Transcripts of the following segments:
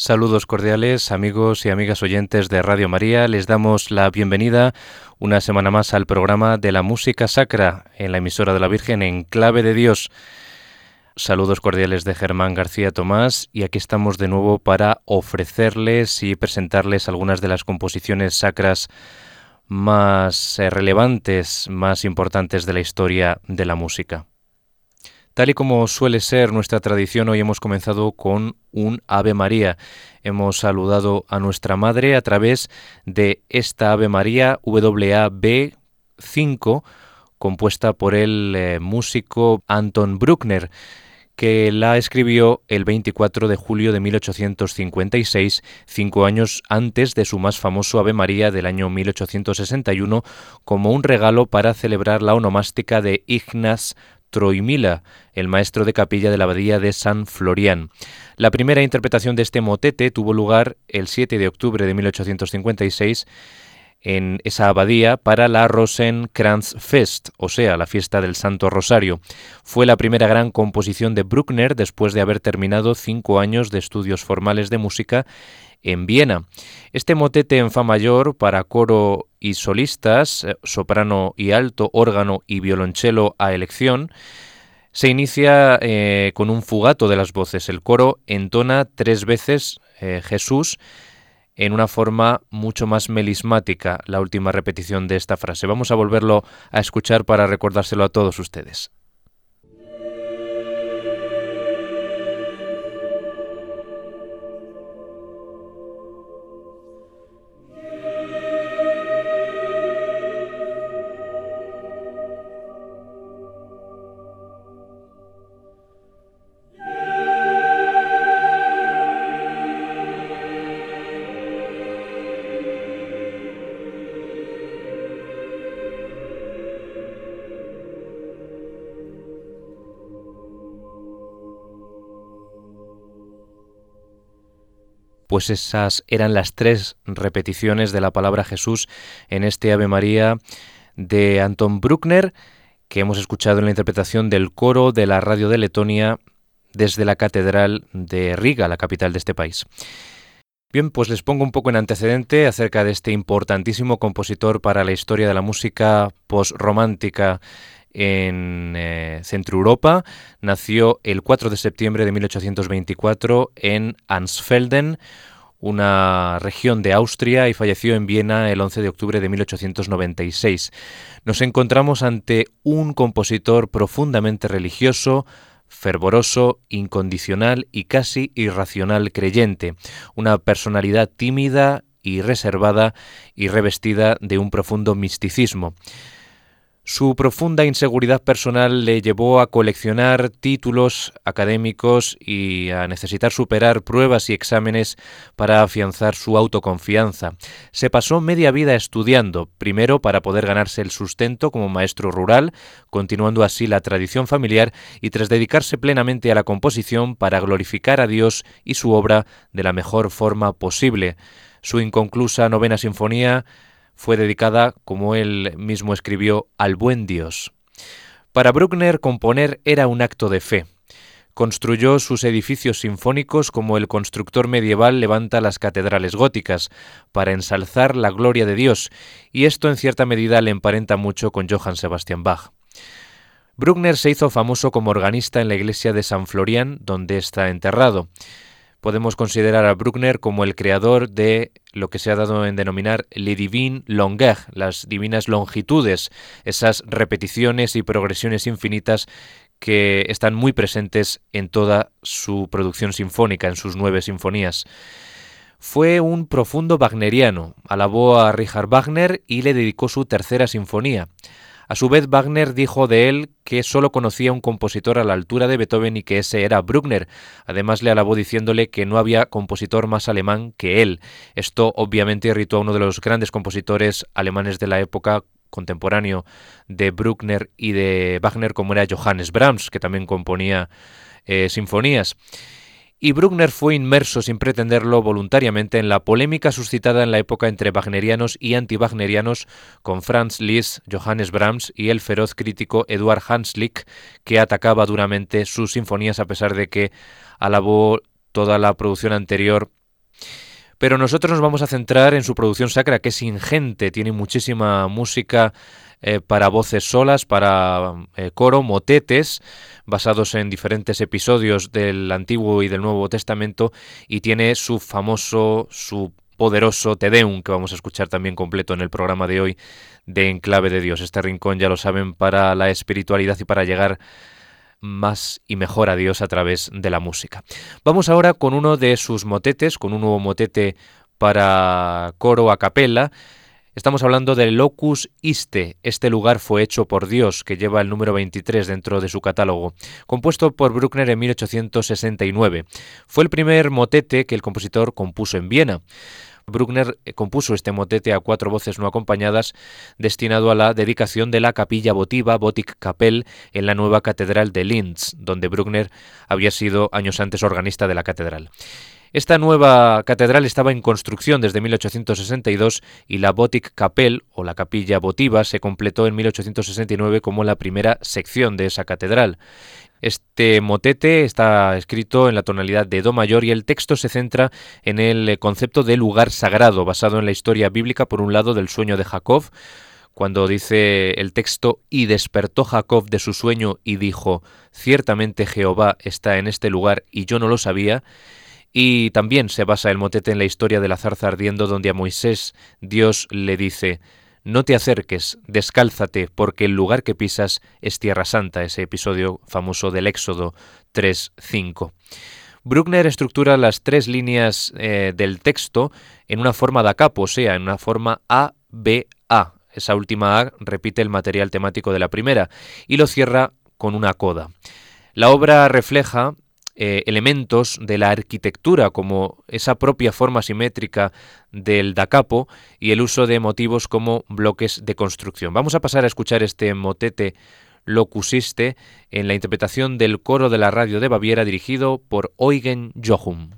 Saludos cordiales amigos y amigas oyentes de Radio María. Les damos la bienvenida una semana más al programa de la música sacra en la emisora de la Virgen en clave de Dios. Saludos cordiales de Germán García Tomás y aquí estamos de nuevo para ofrecerles y presentarles algunas de las composiciones sacras más eh, relevantes, más importantes de la historia de la música. Tal y como suele ser nuestra tradición, hoy hemos comenzado con un Ave María. Hemos saludado a nuestra Madre a través de esta Ave María WAB 5, compuesta por el eh, músico Anton Bruckner, que la escribió el 24 de julio de 1856, cinco años antes de su más famoso Ave María del año 1861, como un regalo para celebrar la onomástica de Ignaz Troimila, el maestro de capilla de la abadía de San Florian. La primera interpretación de este motete tuvo lugar el 7 de octubre de 1856 en esa abadía para la Rosenkranzfest, o sea, la fiesta del Santo Rosario. Fue la primera gran composición de Bruckner después de haber terminado cinco años de estudios formales de música en Viena. Este motete en fa mayor para coro y solistas, eh, soprano y alto, órgano y violonchelo a elección, se inicia eh, con un fugato de las voces. El coro entona tres veces eh, Jesús en una forma mucho más melismática la última repetición de esta frase. Vamos a volverlo a escuchar para recordárselo a todos ustedes. Pues esas eran las tres repeticiones de la palabra Jesús en este Ave María de Anton Bruckner, que hemos escuchado en la interpretación del coro de la radio de Letonia desde la Catedral de Riga, la capital de este país. Bien, pues les pongo un poco en antecedente acerca de este importantísimo compositor para la historia de la música postromántica en eh, Centro Europa. Nació el 4 de septiembre de 1824 en Ansfelden, una región de Austria, y falleció en Viena el 11 de octubre de 1896. Nos encontramos ante un compositor profundamente religioso, fervoroso, incondicional y casi irracional creyente, una personalidad tímida y reservada y revestida de un profundo misticismo. Su profunda inseguridad personal le llevó a coleccionar títulos académicos y a necesitar superar pruebas y exámenes para afianzar su autoconfianza. Se pasó media vida estudiando, primero para poder ganarse el sustento como maestro rural, continuando así la tradición familiar y tras dedicarse plenamente a la composición para glorificar a Dios y su obra de la mejor forma posible. Su inconclusa novena sinfonía fue dedicada, como él mismo escribió, al buen Dios. Para Bruckner componer era un acto de fe. Construyó sus edificios sinfónicos como el constructor medieval levanta las catedrales góticas, para ensalzar la gloria de Dios, y esto en cierta medida le emparenta mucho con Johann Sebastian Bach. Bruckner se hizo famoso como organista en la iglesia de San Florian, donde está enterrado podemos considerar a Bruckner como el creador de lo que se ha dado en denominar les divines longueurs, las divinas longitudes, esas repeticiones y progresiones infinitas que están muy presentes en toda su producción sinfónica, en sus nueve sinfonías. Fue un profundo wagneriano, alabó a Richard Wagner y le dedicó su tercera sinfonía. A su vez, Wagner dijo de él que solo conocía un compositor a la altura de Beethoven y que ese era Bruckner. Además, le alabó diciéndole que no había compositor más alemán que él. Esto obviamente irritó a uno de los grandes compositores alemanes de la época, contemporáneo de Bruckner y de Wagner, como era Johannes Brahms, que también componía eh, sinfonías y Bruckner fue inmerso sin pretenderlo voluntariamente en la polémica suscitada en la época entre wagnerianos y anti-wagnerianos con Franz Liszt, Johannes Brahms y el feroz crítico Eduard Hanslick, que atacaba duramente sus sinfonías a pesar de que alabó toda la producción anterior. Pero nosotros nos vamos a centrar en su producción sacra, que es ingente, tiene muchísima música eh, para voces solas, para eh, coro, motetes, basados en diferentes episodios del Antiguo y del Nuevo Testamento, y tiene su famoso, su poderoso Te Deum, que vamos a escuchar también completo en el programa de hoy de Enclave de Dios. Este rincón, ya lo saben, para la espiritualidad y para llegar más y mejor a Dios a través de la música. Vamos ahora con uno de sus motetes, con un nuevo motete para coro a capella, Estamos hablando del Locus Iste, este lugar fue hecho por Dios, que lleva el número 23 dentro de su catálogo, compuesto por Bruckner en 1869. Fue el primer motete que el compositor compuso en Viena. Bruckner compuso este motete a cuatro voces no acompañadas destinado a la dedicación de la capilla votiva Botic Kapell en la nueva catedral de Linz, donde Bruckner había sido años antes organista de la catedral. Esta nueva catedral estaba en construcción desde 1862 y la Botic Kapell o la capilla votiva se completó en 1869 como la primera sección de esa catedral. Este motete está escrito en la tonalidad de Do mayor y el texto se centra en el concepto de lugar sagrado, basado en la historia bíblica, por un lado, del sueño de Jacob, cuando dice el texto, y despertó Jacob de su sueño y dijo, ciertamente Jehová está en este lugar y yo no lo sabía, y también se basa el motete en la historia de la zarza ardiendo donde a Moisés Dios le dice, no te acerques, descálzate, porque el lugar que pisas es tierra santa, ese episodio famoso del Éxodo 3.5. Bruckner estructura las tres líneas eh, del texto en una forma da capo, o sea, en una forma A-B-A. Esa última A repite el material temático de la primera y lo cierra con una coda. La obra refleja eh, elementos de la arquitectura, como esa propia forma simétrica del da capo y el uso de motivos como bloques de construcción. Vamos a pasar a escuchar este motete locusiste en la interpretación del coro de la radio de Baviera dirigido por Eugen Jochum.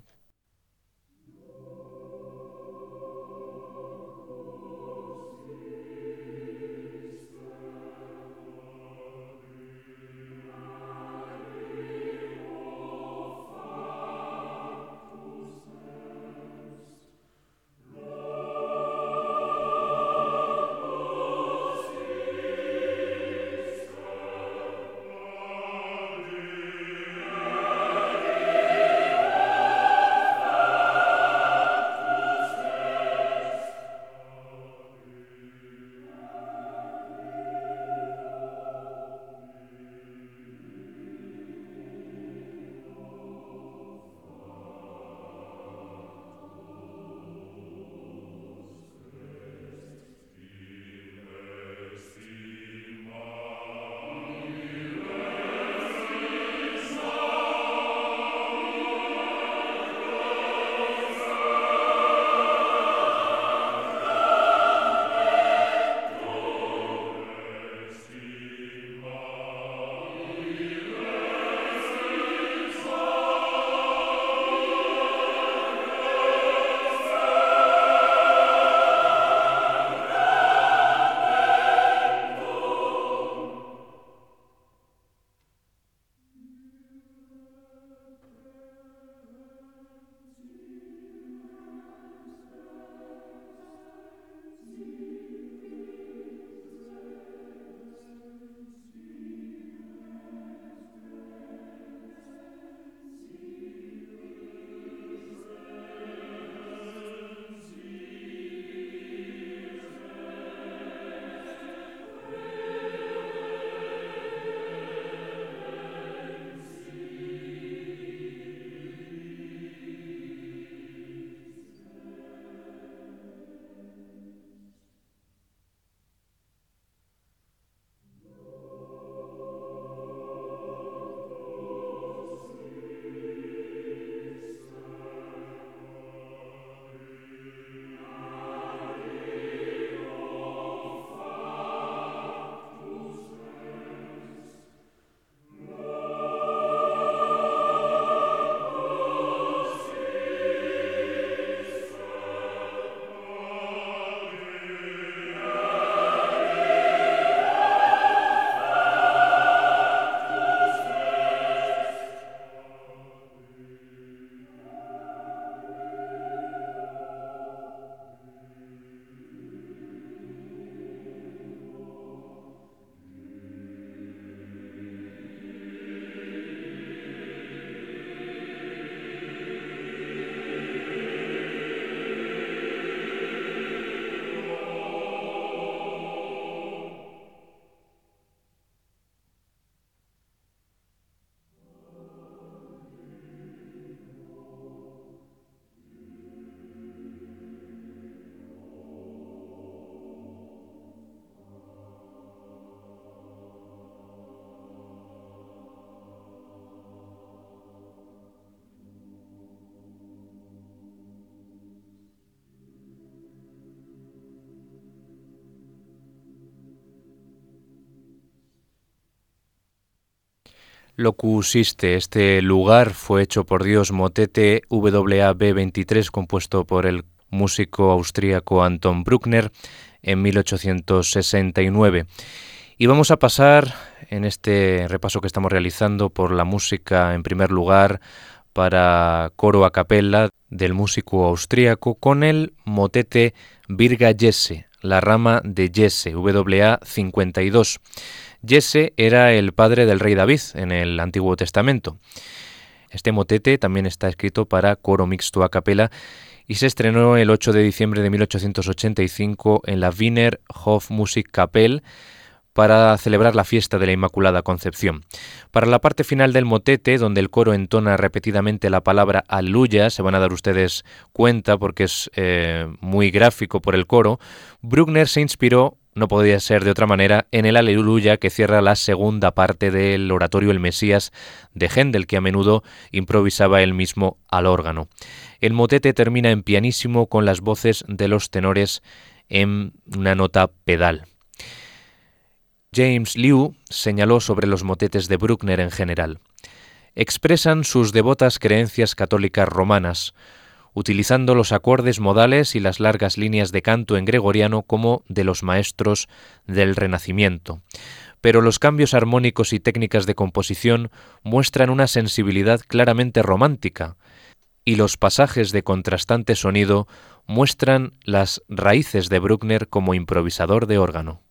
Locus Este lugar fue hecho por Dios motete WAB 23 compuesto por el músico austríaco Anton Bruckner en 1869. Y vamos a pasar en este repaso que estamos realizando por la música en primer lugar para coro a capella del músico austríaco con el motete Virga Jesse, la rama de Jesse, WA 52. Jesse era el padre del rey David en el Antiguo Testamento. Este motete también está escrito para coro mixto a capela y se estrenó el 8 de diciembre de 1885 en la Wiener Hofmusikkapelle para celebrar la fiesta de la Inmaculada Concepción. Para la parte final del motete, donde el coro entona repetidamente la palabra aleluya, se van a dar ustedes cuenta porque es eh, muy gráfico por el coro, Bruckner se inspiró no podía ser de otra manera, en el Aleluya que cierra la segunda parte del oratorio El Mesías de Händel, que a menudo improvisaba él mismo al órgano. El motete termina en pianísimo con las voces de los tenores en una nota pedal. James Liu señaló sobre los motetes de Bruckner en general. Expresan sus devotas creencias católicas romanas, utilizando los acordes modales y las largas líneas de canto en gregoriano como de los maestros del Renacimiento. Pero los cambios armónicos y técnicas de composición muestran una sensibilidad claramente romántica, y los pasajes de contrastante sonido muestran las raíces de Bruckner como improvisador de órgano.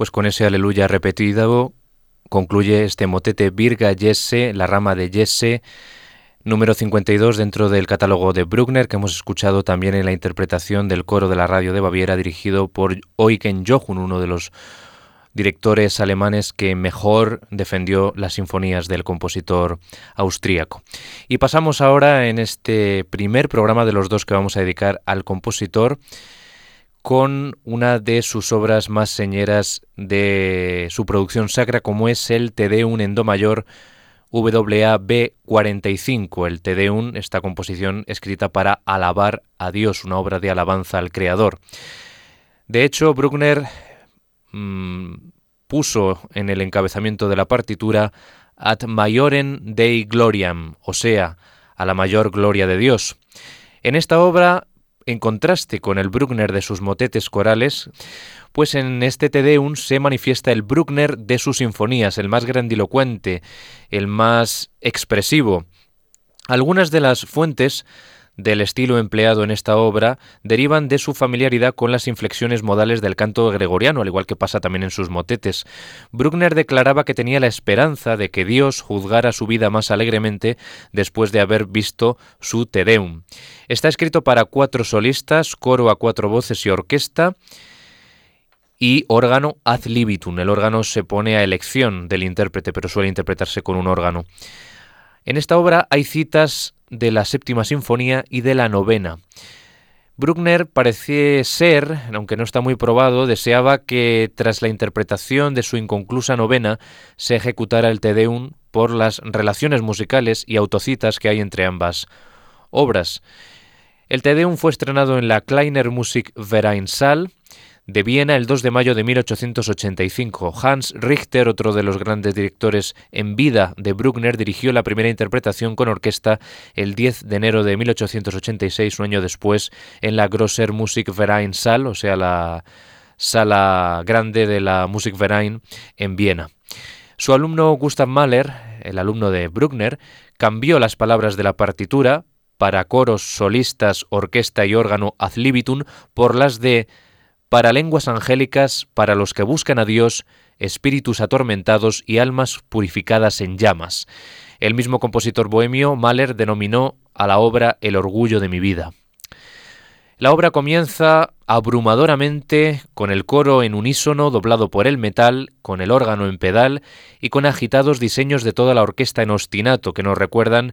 Pues con ese aleluya repetido concluye este motete Virga Jesse, la rama de Jesse, número 52 dentro del catálogo de Bruckner, que hemos escuchado también en la interpretación del coro de la radio de Baviera, dirigido por Eugen Jochun, uno de los directores alemanes que mejor defendió las sinfonías del compositor austríaco. Y pasamos ahora en este primer programa de los dos que vamos a dedicar al compositor con una de sus obras más señeras de su producción sacra, como es el Te Deum en Do mayor WAB 45, el Te Deum, esta composición escrita para alabar a Dios, una obra de alabanza al Creador. De hecho, Bruckner mm, puso en el encabezamiento de la partitura Ad Maiorem Dei Gloriam, o sea, a la mayor gloria de Dios. En esta obra en contraste con el Bruckner de sus motetes corales, pues en este Te Deum se manifiesta el Bruckner de sus sinfonías, el más grandilocuente, el más expresivo. Algunas de las fuentes del estilo empleado en esta obra derivan de su familiaridad con las inflexiones modales del canto gregoriano, al igual que pasa también en sus motetes. Bruckner declaraba que tenía la esperanza de que Dios juzgara su vida más alegremente después de haber visto su Te Deum. Está escrito para cuatro solistas, coro a cuatro voces y orquesta, y órgano ad libitum. El órgano se pone a elección del intérprete, pero suele interpretarse con un órgano. En esta obra hay citas de la séptima sinfonía y de la novena. Bruckner parece ser, aunque no está muy probado, deseaba que tras la interpretación de su inconclusa novena se ejecutara el Te Deum por las relaciones musicales y autocitas que hay entre ambas obras. El Te Deum fue estrenado en la Kleiner Musikvereinssaal de Viena el 2 de mayo de 1885. Hans Richter, otro de los grandes directores en vida de Bruckner, dirigió la primera interpretación con orquesta el 10 de enero de 1886, un año después, en la Grosser Musikvereinssaal, o sea, la sala grande de la Musikverein en Viena. Su alumno Gustav Mahler, el alumno de Bruckner, cambió las palabras de la partitura para coros, solistas, orquesta y órgano ad libitum por las de para lenguas angélicas, para los que buscan a Dios, espíritus atormentados y almas purificadas en llamas. El mismo compositor bohemio, Mahler, denominó a la obra El orgullo de mi vida. La obra comienza abrumadoramente con el coro en unísono doblado por el metal, con el órgano en pedal y con agitados diseños de toda la orquesta en ostinato que nos recuerdan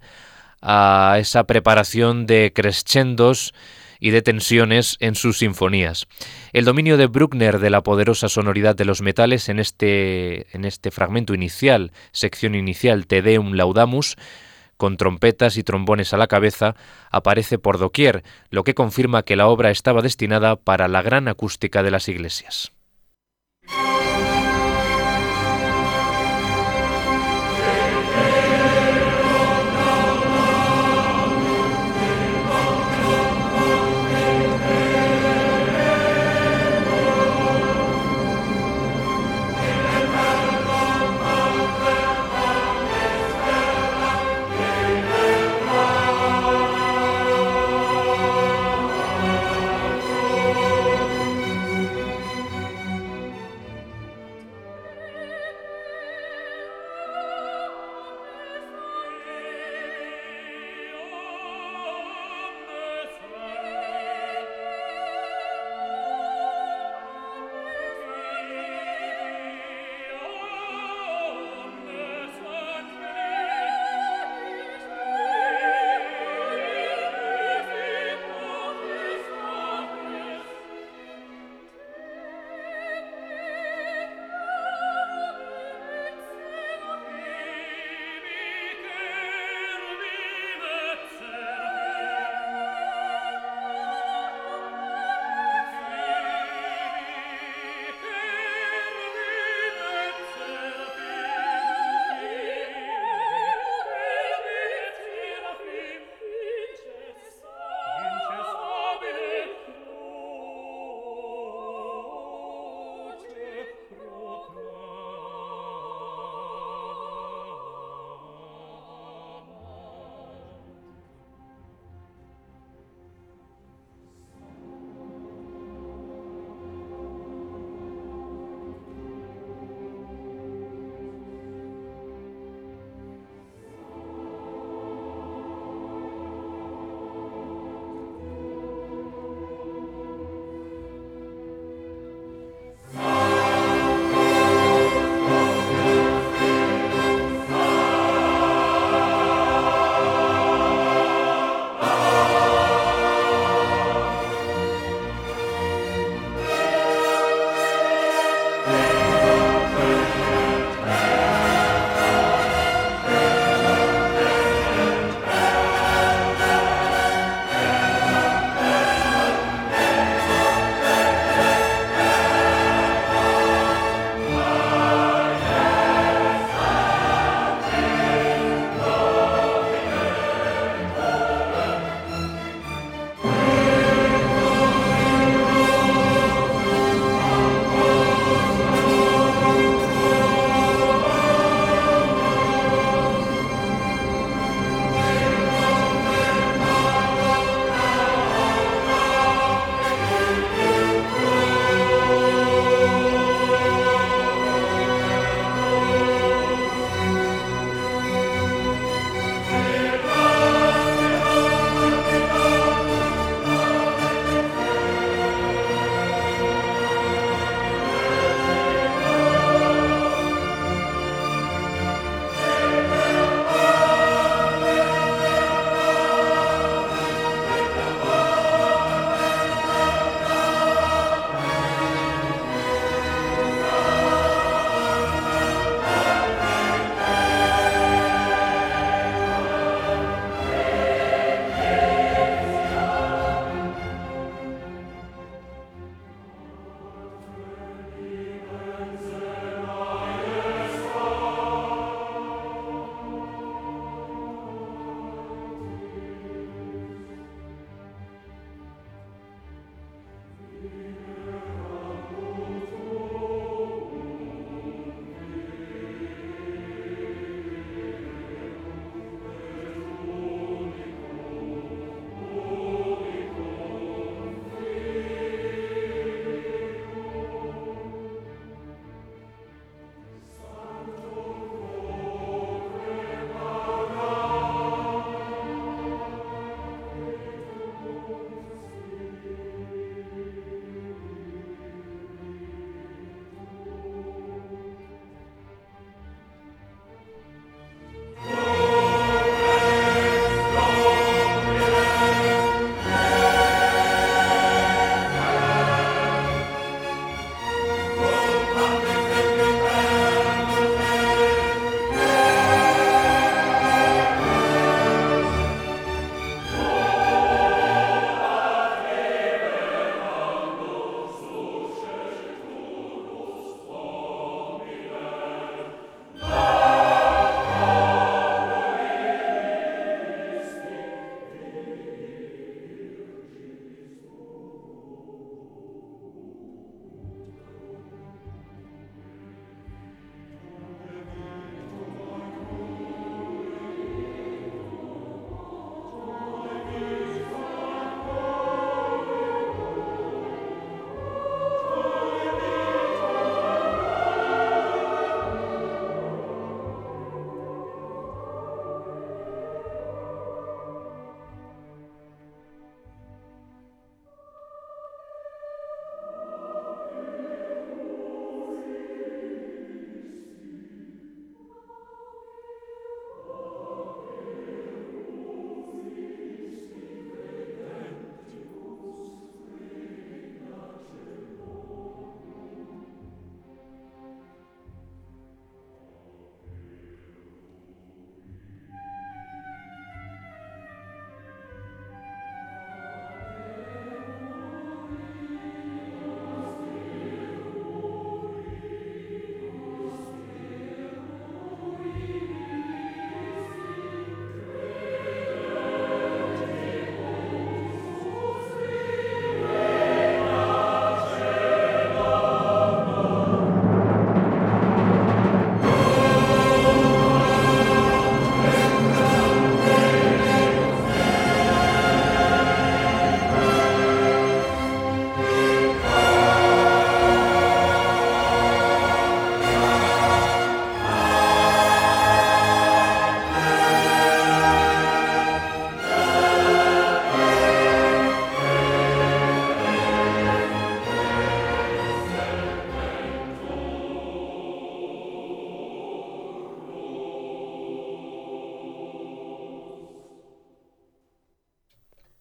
a esa preparación de crescendos y de tensiones en sus sinfonías. El dominio de Bruckner de la poderosa sonoridad de los metales en este, en este fragmento inicial, sección inicial Te Deum Laudamus, con trompetas y trombones a la cabeza, aparece por doquier, lo que confirma que la obra estaba destinada para la gran acústica de las iglesias.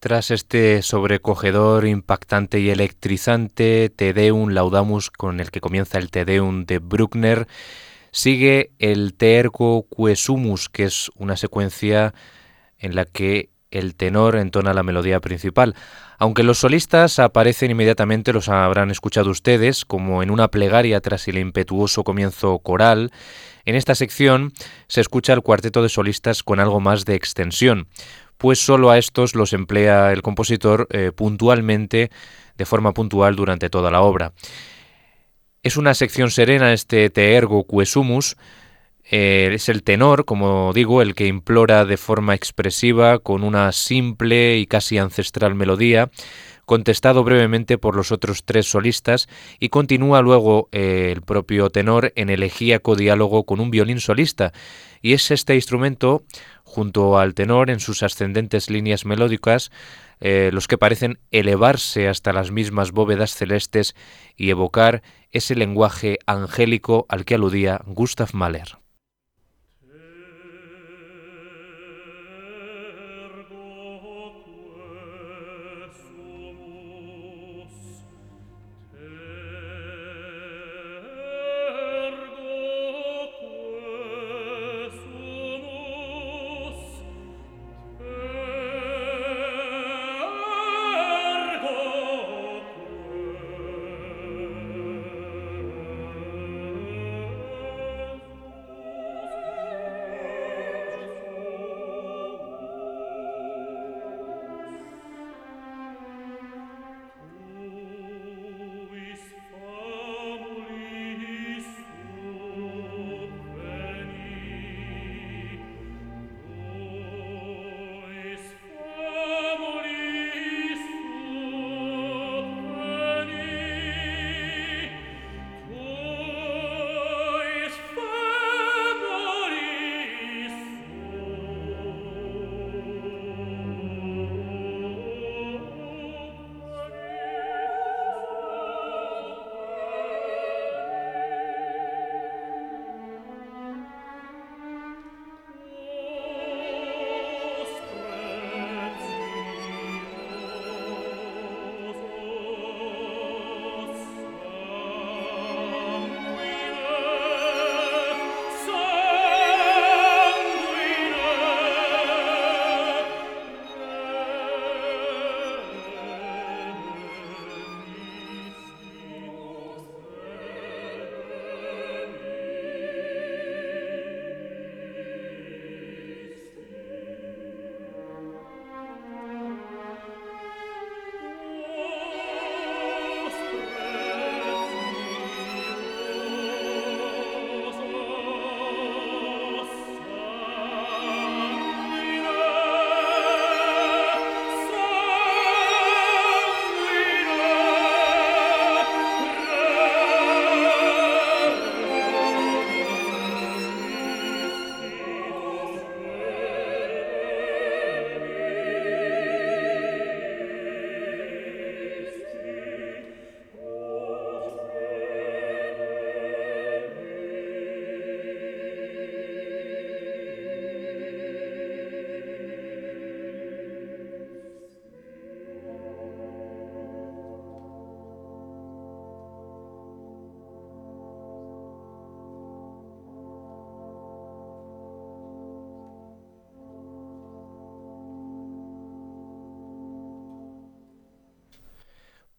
Tras este sobrecogedor, impactante y electrizante Te Deum Laudamus con el que comienza el Te Deum de Bruckner, sigue el Te Ergo Quesumus, que es una secuencia en la que el tenor entona la melodía principal. Aunque los solistas aparecen inmediatamente, los habrán escuchado ustedes, como en una plegaria tras el impetuoso comienzo coral, en esta sección se escucha el cuarteto de solistas con algo más de extensión, pues solo a estos los emplea el compositor eh, puntualmente, de forma puntual durante toda la obra. Es una sección serena este Te ergo quesumus, eh, es el tenor, como digo, el que implora de forma expresiva, con una simple y casi ancestral melodía, contestado brevemente por los otros tres solistas, y continúa luego eh, el propio tenor en elegíaco diálogo con un violín solista. Y es este instrumento, junto al tenor en sus ascendentes líneas melódicas, eh, los que parecen elevarse hasta las mismas bóvedas celestes y evocar ese lenguaje angélico al que aludía Gustav Mahler.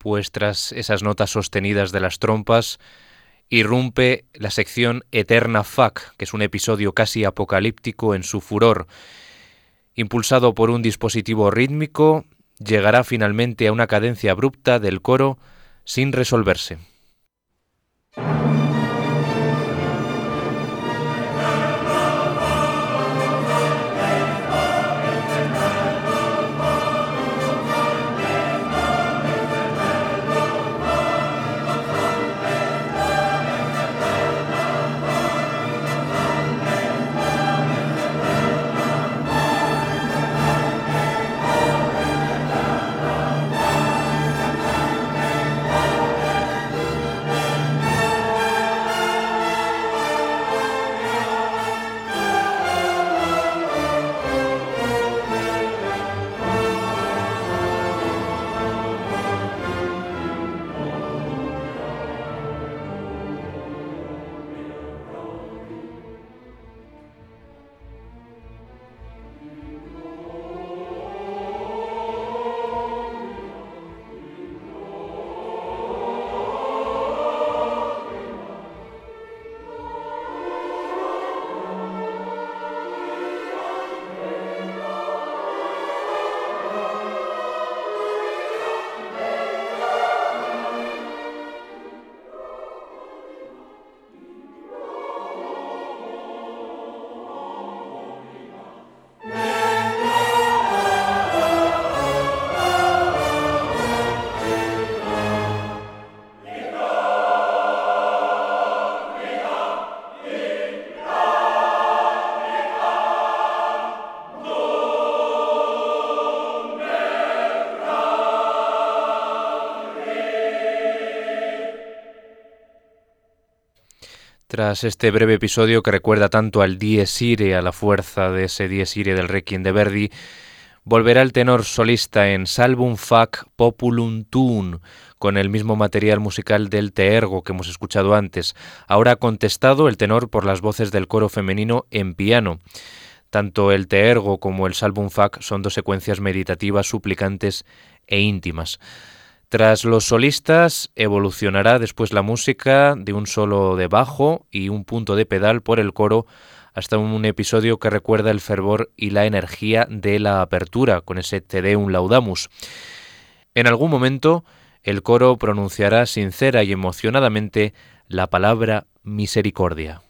Pues tras esas notas sostenidas de las trompas, irrumpe la sección Eterna Fuck, que es un episodio casi apocalíptico en su furor. Impulsado por un dispositivo rítmico, llegará finalmente a una cadencia abrupta del coro sin resolverse. Tras este breve episodio que recuerda tanto al Dies Irae, a la fuerza de ese Dies Irae del Requiem de Verdi, volverá el tenor solista en Salvum Fac Populum Tun, con el mismo material musical del Te Ergo que hemos escuchado antes. Ahora contestado el tenor por las voces del coro femenino en piano. Tanto el Te Ergo como el Salvum Fac son dos secuencias meditativas, suplicantes e íntimas. Tras los solistas evolucionará después la música de un solo de bajo y un punto de pedal por el coro hasta un episodio que recuerda el fervor y la energía de la apertura con ese Te Deum Laudamus. En algún momento el coro pronunciará sincera y emocionadamente la palabra misericordia.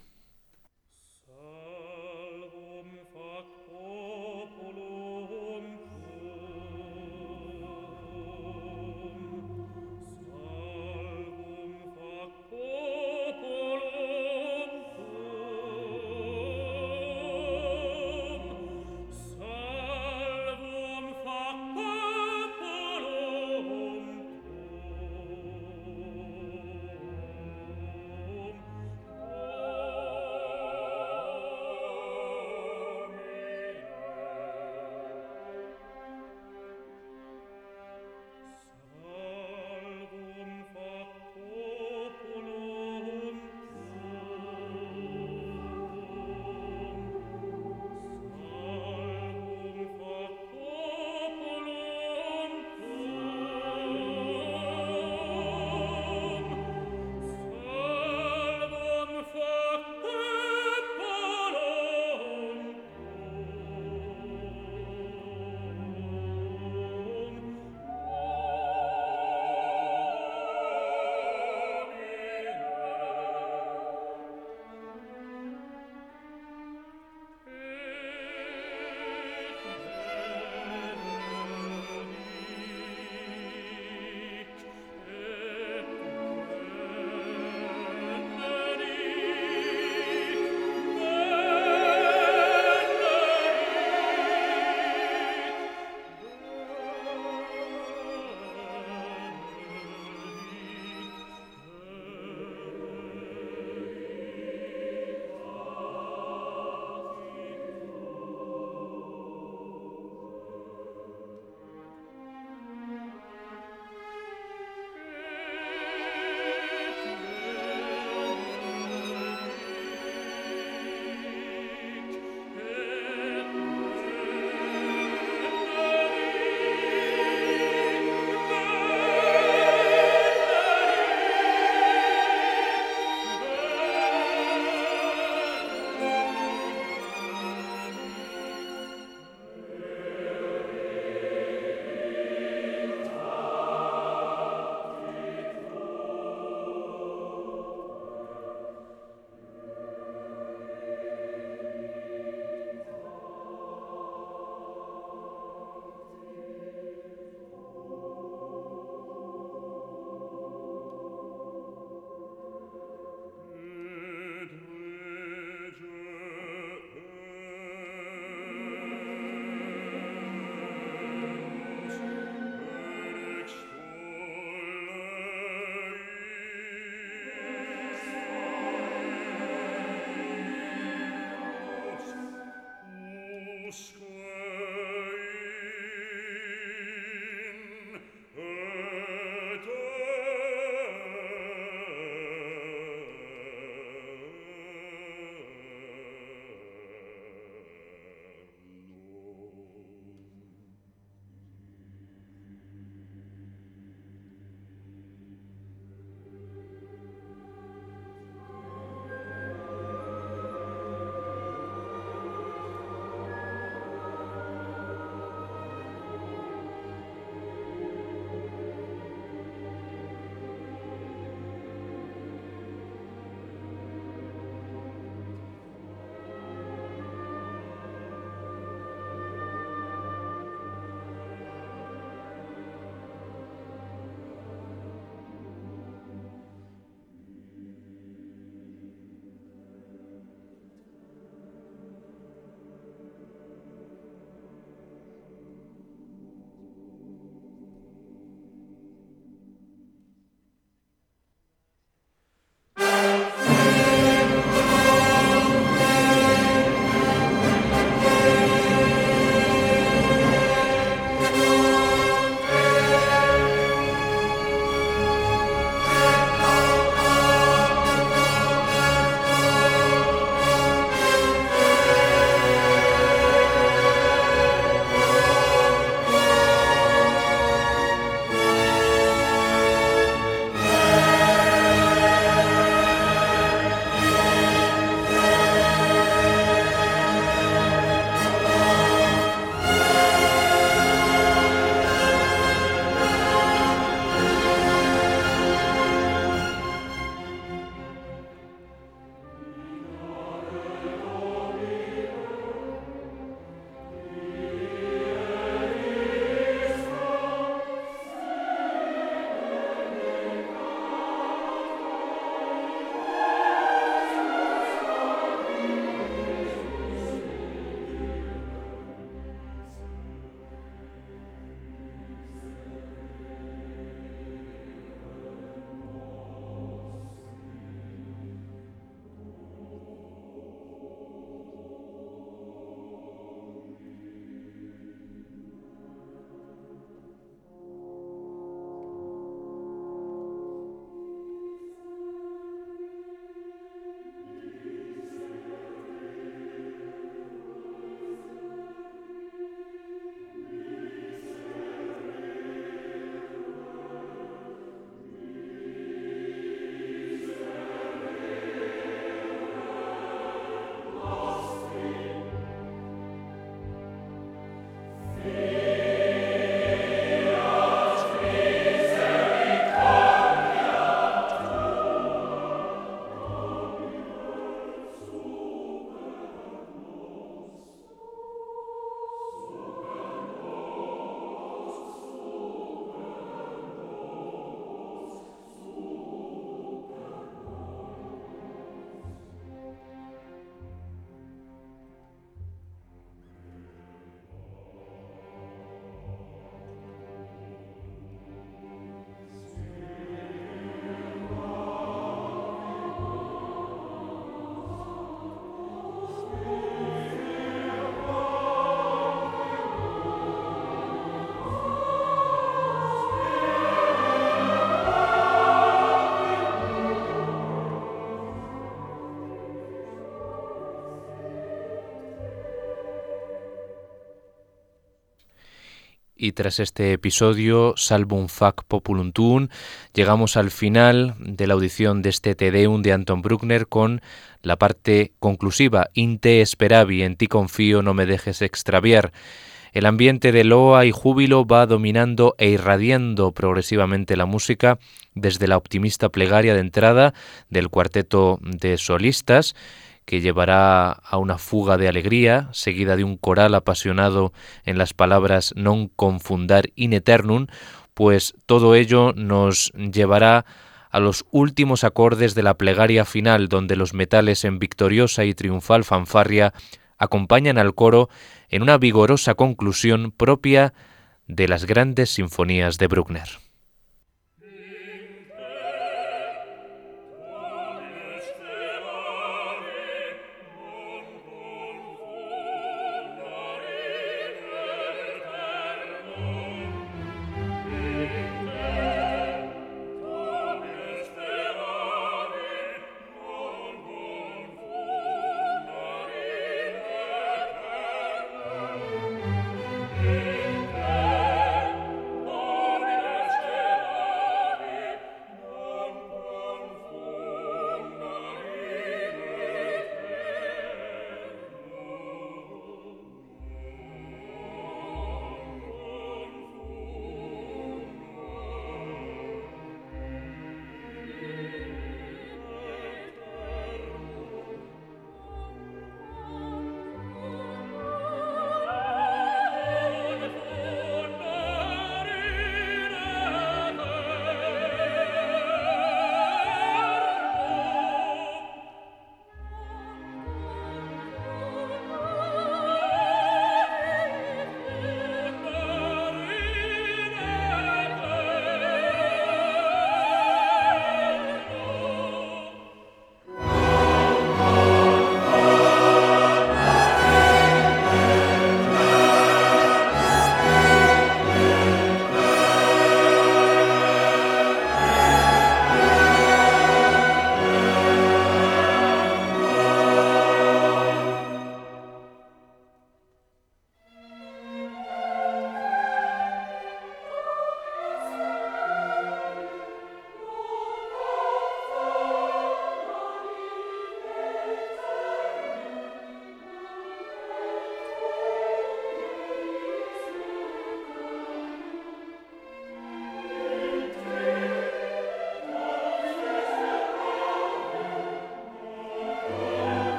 Y tras este episodio, Salvum Fac Populum Tuum, llegamos al final de la audición de este Te Deum de Anton Bruckner con la parte conclusiva, In te esperavi, en ti confío, no me dejes extraviar. El ambiente de loa y júbilo va dominando e irradiando progresivamente la música desde la optimista plegaria de entrada del cuarteto de solistas, que llevará a una fuga de alegría, seguida de un coral apasionado en las palabras non confundar in eternum, pues todo ello nos llevará a los últimos acordes de la plegaria final, donde los metales en victoriosa y triunfal fanfarria acompañan al coro en una vigorosa conclusión propia de las grandes sinfonías de Bruckner.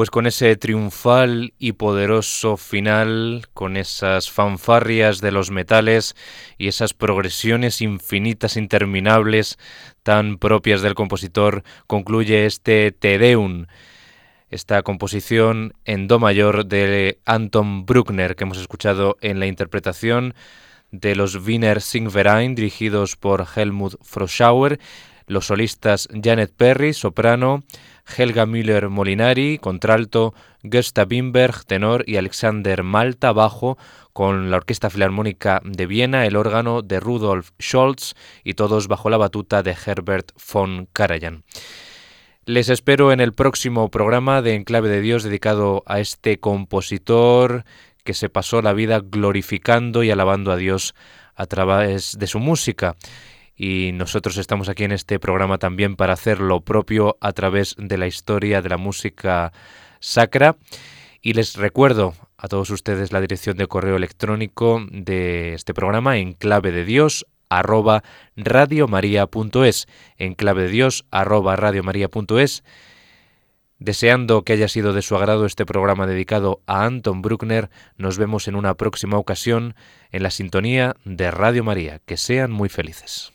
Pues con ese triunfal y poderoso final, con esas fanfarrias de los metales y esas progresiones infinitas, interminables, tan propias del compositor, concluye este Te Deum, esta composición en Do mayor de Anton Bruckner que hemos escuchado en la interpretación de los Wiener Singverein dirigidos por Helmut Froschauer, los solistas Janet Perry, soprano, Helga Müller Molinari, contralto, Gösta Bimberg, tenor y Alexander Malta, bajo, con la Orquesta Filarmónica de Viena, el órgano de Rudolf Scholz y todos bajo la batuta de Herbert von Karajan. Les espero en el próximo programa de Enclave de Dios dedicado a este compositor que se pasó la vida glorificando y alabando a Dios a través de su música y nosotros estamos aquí en este programa también para hacer lo propio a través de la historia de la música sacra. Y les recuerdo a todos ustedes la dirección de correo electrónico de este programa en clave de Dios arroba radiomaria.es en clave de Dios arroba radiomaria.es Deseando que haya sido de su agrado este programa dedicado a Anton Bruckner, nos vemos en una próxima ocasión en la sintonía de Radio María. Que sean muy felices.